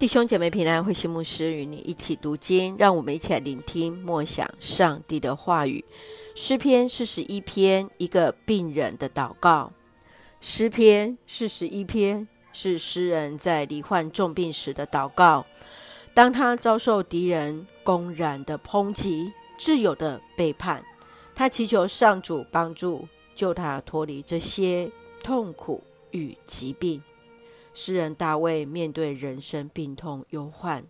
弟兄姐妹平安，慧心牧师与你一起读经，让我们一起来聆听默想上帝的话语。诗篇四十一篇，一个病人的祷告。诗篇四十一篇是诗人在罹患重病时的祷告。当他遭受敌人公然的抨击、挚友的背叛，他祈求上主帮助，救他脱离这些痛苦与疾病。诗人大卫面对人生病痛忧患，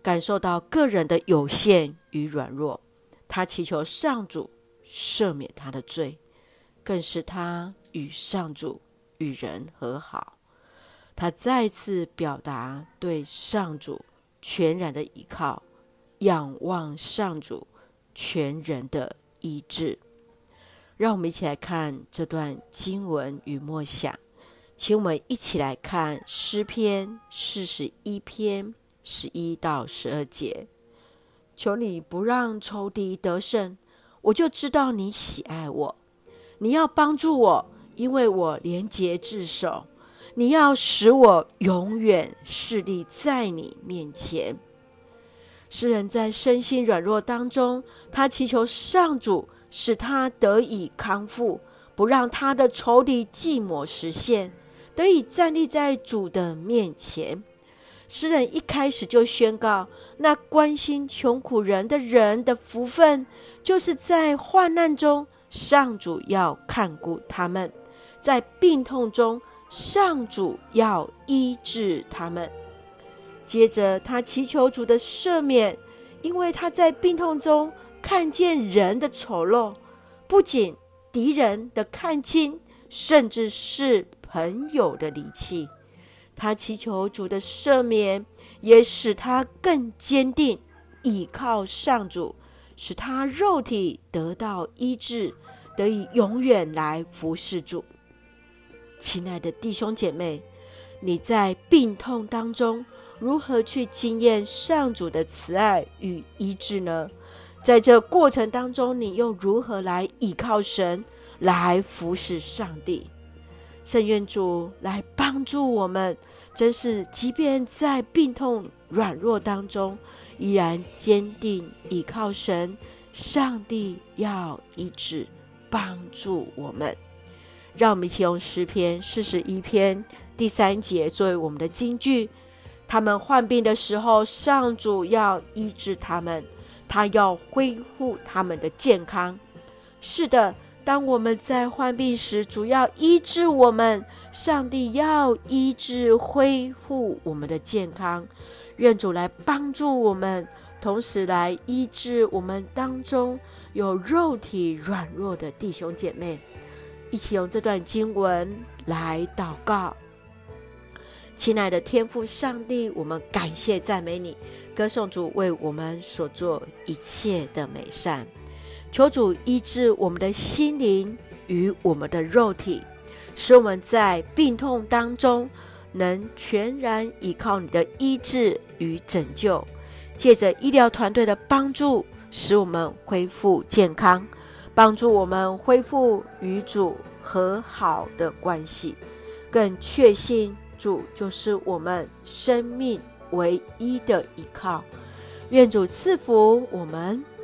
感受到个人的有限与软弱，他祈求上主赦免他的罪，更是他与上主与人和好。他再次表达对上主全然的依靠，仰望上主全人的医治。让我们一起来看这段经文与默想。请我们一起来看诗篇四十一篇十一到十二节。求你不让仇敌得胜，我就知道你喜爱我。你要帮助我，因为我廉洁自守。你要使我永远势立在你面前。诗人在身心软弱当中，他祈求上主使他得以康复，不让他的仇敌计谋实现。得以站立在主的面前，诗人一开始就宣告：那关心穷苦人的人的福分，就是在患难中，上主要看顾他们；在病痛中，上主要医治他们。接着，他祈求主的赦免，因为他在病痛中看见人的丑陋，不仅敌人的看轻，甚至是。朋友的离弃，他祈求主的赦免，也使他更坚定倚靠上主，使他肉体得到医治，得以永远来服侍主。亲爱的弟兄姐妹，你在病痛当中如何去经验上主的慈爱与医治呢？在这过程当中，你又如何来倚靠神，来服侍上帝？圣愿主来帮助我们，真是即便在病痛软弱当中，依然坚定倚靠神。上帝要医治帮助我们，让我们一起用诗篇四十一篇第三节作为我们的金句。他们患病的时候，上主要医治他们，他要恢复他们的健康。是的。当我们在患病时，主要医治我们，上帝要医治、恢复我们的健康。愿主来帮助我们，同时来医治我们当中有肉体软弱的弟兄姐妹。一起用这段经文来祷告。亲爱的天父上帝，我们感谢赞美你，歌颂主为我们所做一切的美善。求主医治我们的心灵与我们的肉体，使我们在病痛当中能全然依靠你的医治与拯救。借着医疗团队的帮助，使我们恢复健康，帮助我们恢复与主和好的关系，更确信主就是我们生命唯一的依靠。愿主赐福我们。